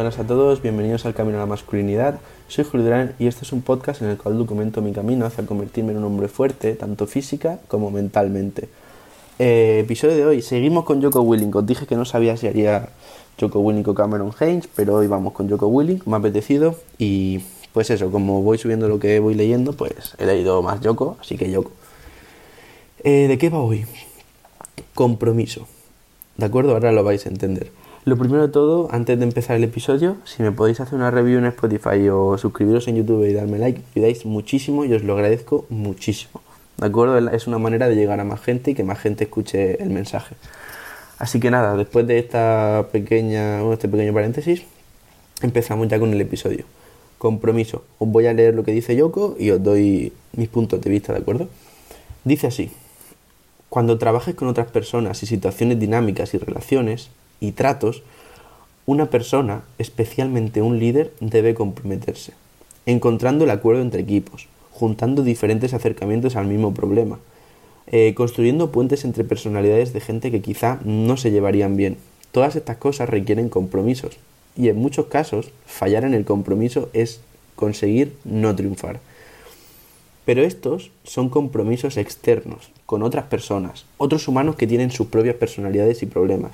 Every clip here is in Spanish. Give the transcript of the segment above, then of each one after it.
Buenas a todos, bienvenidos al Camino a la Masculinidad. Soy Julio y este es un podcast en el cual documento mi camino hacia convertirme en un hombre fuerte, tanto física como mentalmente. Eh, episodio de hoy, seguimos con Joko Willing. Os dije que no sabía si haría Joko Willing o Cameron Haynes, pero hoy vamos con Joko Willing, me ha apetecido. Y pues eso, como voy subiendo lo que voy leyendo, pues he leído más Joko, así que Joko. Eh, ¿De qué va hoy? Compromiso. ¿De acuerdo? Ahora lo vais a entender. Lo primero de todo, antes de empezar el episodio, si me podéis hacer una review en Spotify o suscribiros en YouTube y darme like, me ayudáis muchísimo y os lo agradezco muchísimo. ¿De acuerdo? Es una manera de llegar a más gente y que más gente escuche el mensaje. Así que nada, después de esta pequeña, este pequeño paréntesis, empezamos ya con el episodio. Compromiso. Os voy a leer lo que dice Yoko y os doy mis puntos de vista, ¿de acuerdo? Dice así. Cuando trabajes con otras personas y situaciones dinámicas y relaciones, y tratos, una persona, especialmente un líder, debe comprometerse, encontrando el acuerdo entre equipos, juntando diferentes acercamientos al mismo problema, eh, construyendo puentes entre personalidades de gente que quizá no se llevarían bien. Todas estas cosas requieren compromisos y en muchos casos fallar en el compromiso es conseguir no triunfar. Pero estos son compromisos externos, con otras personas, otros humanos que tienen sus propias personalidades y problemas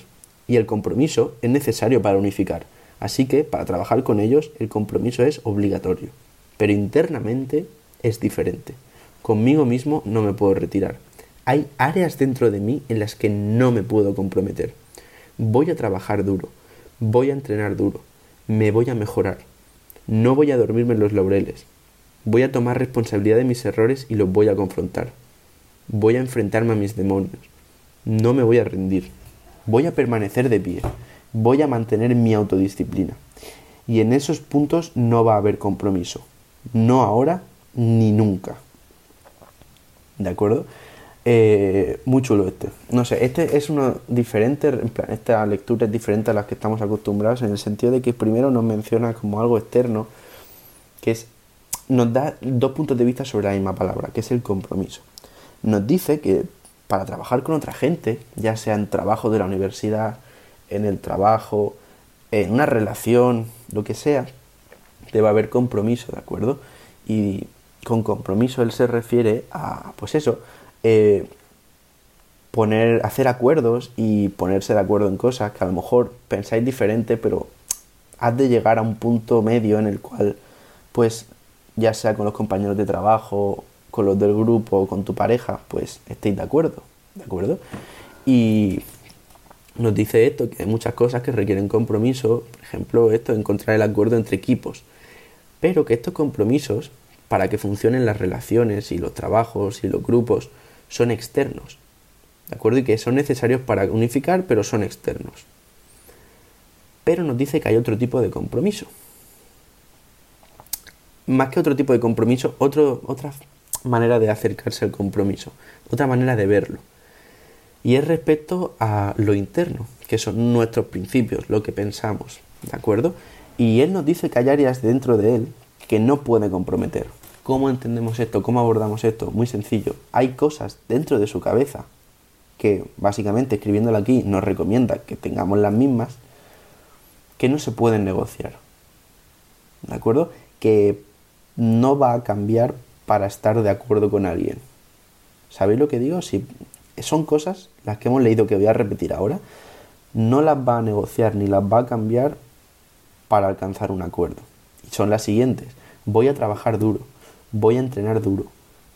y el compromiso es necesario para unificar. Así que para trabajar con ellos el compromiso es obligatorio. Pero internamente es diferente. Conmigo mismo no me puedo retirar. Hay áreas dentro de mí en las que no me puedo comprometer. Voy a trabajar duro, voy a entrenar duro, me voy a mejorar. No voy a dormirme en los laureles. Voy a tomar responsabilidad de mis errores y los voy a confrontar. Voy a enfrentarme a mis demonios. No me voy a rendir voy a permanecer de pie, voy a mantener mi autodisciplina. Y en esos puntos no va a haber compromiso, no ahora ni nunca. ¿De acuerdo? Eh, muy chulo este. No sé, este es uno diferente, esta lectura es diferente a las que estamos acostumbrados en el sentido de que primero nos menciona como algo externo, que es, nos da dos puntos de vista sobre la misma palabra, que es el compromiso. Nos dice que para trabajar con otra gente, ya sea en trabajo de la universidad, en el trabajo, en una relación, lo que sea, debe haber compromiso, ¿de acuerdo? Y con compromiso él se refiere a, pues eso, eh, poner, hacer acuerdos y ponerse de acuerdo en cosas que a lo mejor pensáis diferente, pero has de llegar a un punto medio en el cual, pues, ya sea con los compañeros de trabajo con los del grupo o con tu pareja, pues estéis de acuerdo, ¿de acuerdo? Y nos dice esto, que hay muchas cosas que requieren compromiso, por ejemplo, esto, encontrar el acuerdo entre equipos, pero que estos compromisos, para que funcionen las relaciones y los trabajos y los grupos, son externos, ¿de acuerdo? Y que son necesarios para unificar, pero son externos. Pero nos dice que hay otro tipo de compromiso. Más que otro tipo de compromiso, otro, otra manera de acercarse al compromiso, otra manera de verlo. Y es respecto a lo interno, que son nuestros principios, lo que pensamos, ¿de acuerdo? Y él nos dice que hay áreas dentro de él que no puede comprometer. ¿Cómo entendemos esto? ¿Cómo abordamos esto? Muy sencillo. Hay cosas dentro de su cabeza que básicamente escribiéndolo aquí nos recomienda que tengamos las mismas que no se pueden negociar. ¿De acuerdo? Que no va a cambiar para estar de acuerdo con alguien. ¿Sabéis lo que digo? Son cosas, las que hemos leído que voy a repetir ahora, no las va a negociar ni las va a cambiar para alcanzar un acuerdo. Son las siguientes. Voy a trabajar duro, voy a entrenar duro,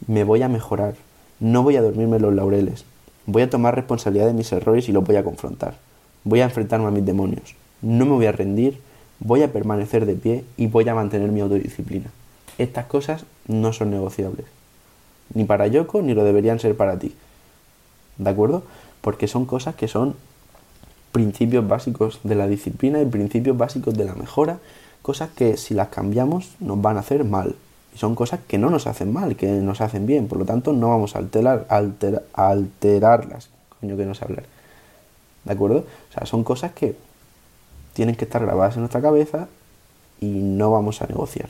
me voy a mejorar, no voy a dormirme los laureles, voy a tomar responsabilidad de mis errores y los voy a confrontar, voy a enfrentarme a mis demonios, no me voy a rendir, voy a permanecer de pie y voy a mantener mi autodisciplina. Estas cosas no son negociables. Ni para Yoko ni lo deberían ser para ti. ¿De acuerdo? Porque son cosas que son principios básicos de la disciplina y principios básicos de la mejora, cosas que si las cambiamos nos van a hacer mal. Y son cosas que no nos hacen mal, que nos hacen bien, por lo tanto no vamos a alterar, alterarlas. Coño que no sé hablar. ¿De acuerdo? O sea, son cosas que tienen que estar grabadas en nuestra cabeza y no vamos a negociar.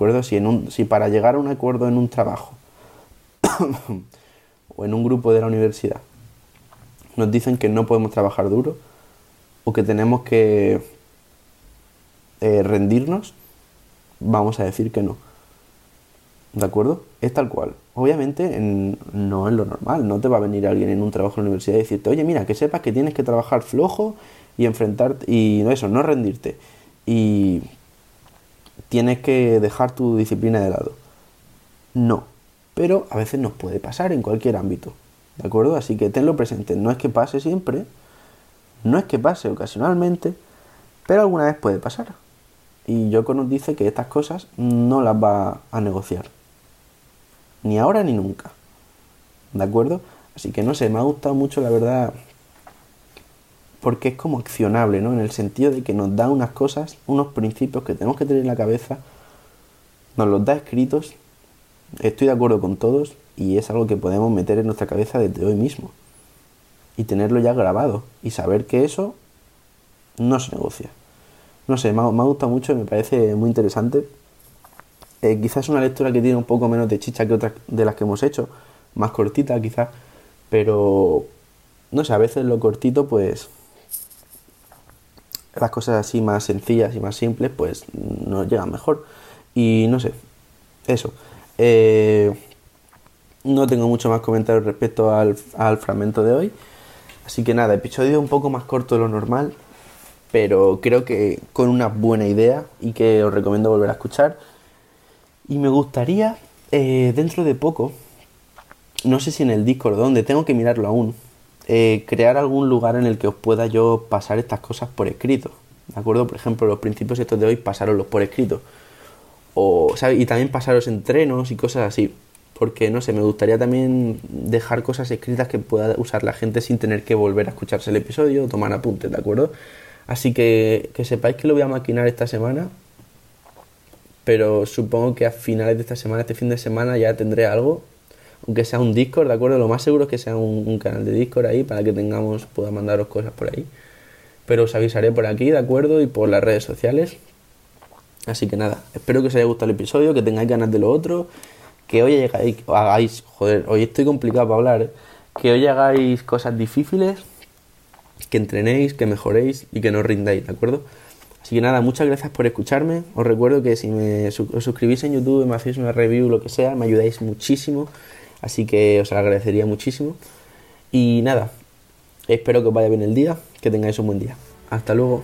Un, si para llegar a un acuerdo en un trabajo o en un grupo de la universidad nos dicen que no podemos trabajar duro o que tenemos que eh, rendirnos, vamos a decir que no. ¿De acuerdo? Es tal cual. Obviamente no es lo normal. No te va a venir alguien en un trabajo en la universidad y decirte, oye, mira, que sepas que tienes que trabajar flojo y enfrentarte, y no eso, no rendirte. Y tienes que dejar tu disciplina de lado. No. Pero a veces nos puede pasar en cualquier ámbito. ¿De acuerdo? Así que tenlo presente. No es que pase siempre, no es que pase ocasionalmente, pero alguna vez puede pasar. Y Yoko nos dice que estas cosas no las va a negociar. Ni ahora ni nunca. ¿De acuerdo? Así que no sé, me ha gustado mucho la verdad porque es como accionable, ¿no? En el sentido de que nos da unas cosas, unos principios que tenemos que tener en la cabeza, nos los da escritos, estoy de acuerdo con todos y es algo que podemos meter en nuestra cabeza desde hoy mismo y tenerlo ya grabado y saber que eso no se negocia. No sé, me ha, gustado mucho, me parece muy interesante. Eh, quizás una lectura que tiene un poco menos de chicha que otras de las que hemos hecho, más cortita quizás, pero no sé, a veces lo cortito pues las cosas así más sencillas y más simples pues nos llegan mejor. Y no sé, eso. Eh, no tengo mucho más comentarios respecto al, al fragmento de hoy. Así que nada, episodio un poco más corto de lo normal, pero creo que con una buena idea y que os recomiendo volver a escuchar. Y me gustaría, eh, dentro de poco, no sé si en el Discord, donde tengo que mirarlo aún, eh, crear algún lugar en el que os pueda yo pasar estas cosas por escrito. ¿De acuerdo? Por ejemplo, los principios estos de hoy, pasaroslos por escrito. O, Y también pasaros entrenos y cosas así porque no sé, me gustaría también dejar cosas escritas que pueda usar la gente sin tener que volver a escucharse el episodio o tomar apuntes, ¿de acuerdo? Así que que sepáis que lo voy a maquinar esta semana, pero supongo que a finales de esta semana, este fin de semana, ya tendré algo, aunque sea un Discord, ¿de acuerdo? Lo más seguro es que sea un, canal de Discord ahí para que tengamos, pueda mandaros cosas por ahí. Pero os avisaré por aquí, ¿de acuerdo? Y por las redes sociales. Así que nada, espero que os haya gustado el episodio, que tengáis ganas de lo otro que hoy hagáis, joder, hoy estoy complicado para hablar, ¿eh? que hoy hagáis cosas difíciles, que entrenéis, que mejoréis y que no rindáis, ¿de acuerdo? Así que nada, muchas gracias por escucharme. Os recuerdo que si me os suscribís en YouTube, me hacéis una review, lo que sea, me ayudáis muchísimo. Así que os agradecería muchísimo. Y nada, espero que os vaya bien el día, que tengáis un buen día. Hasta luego.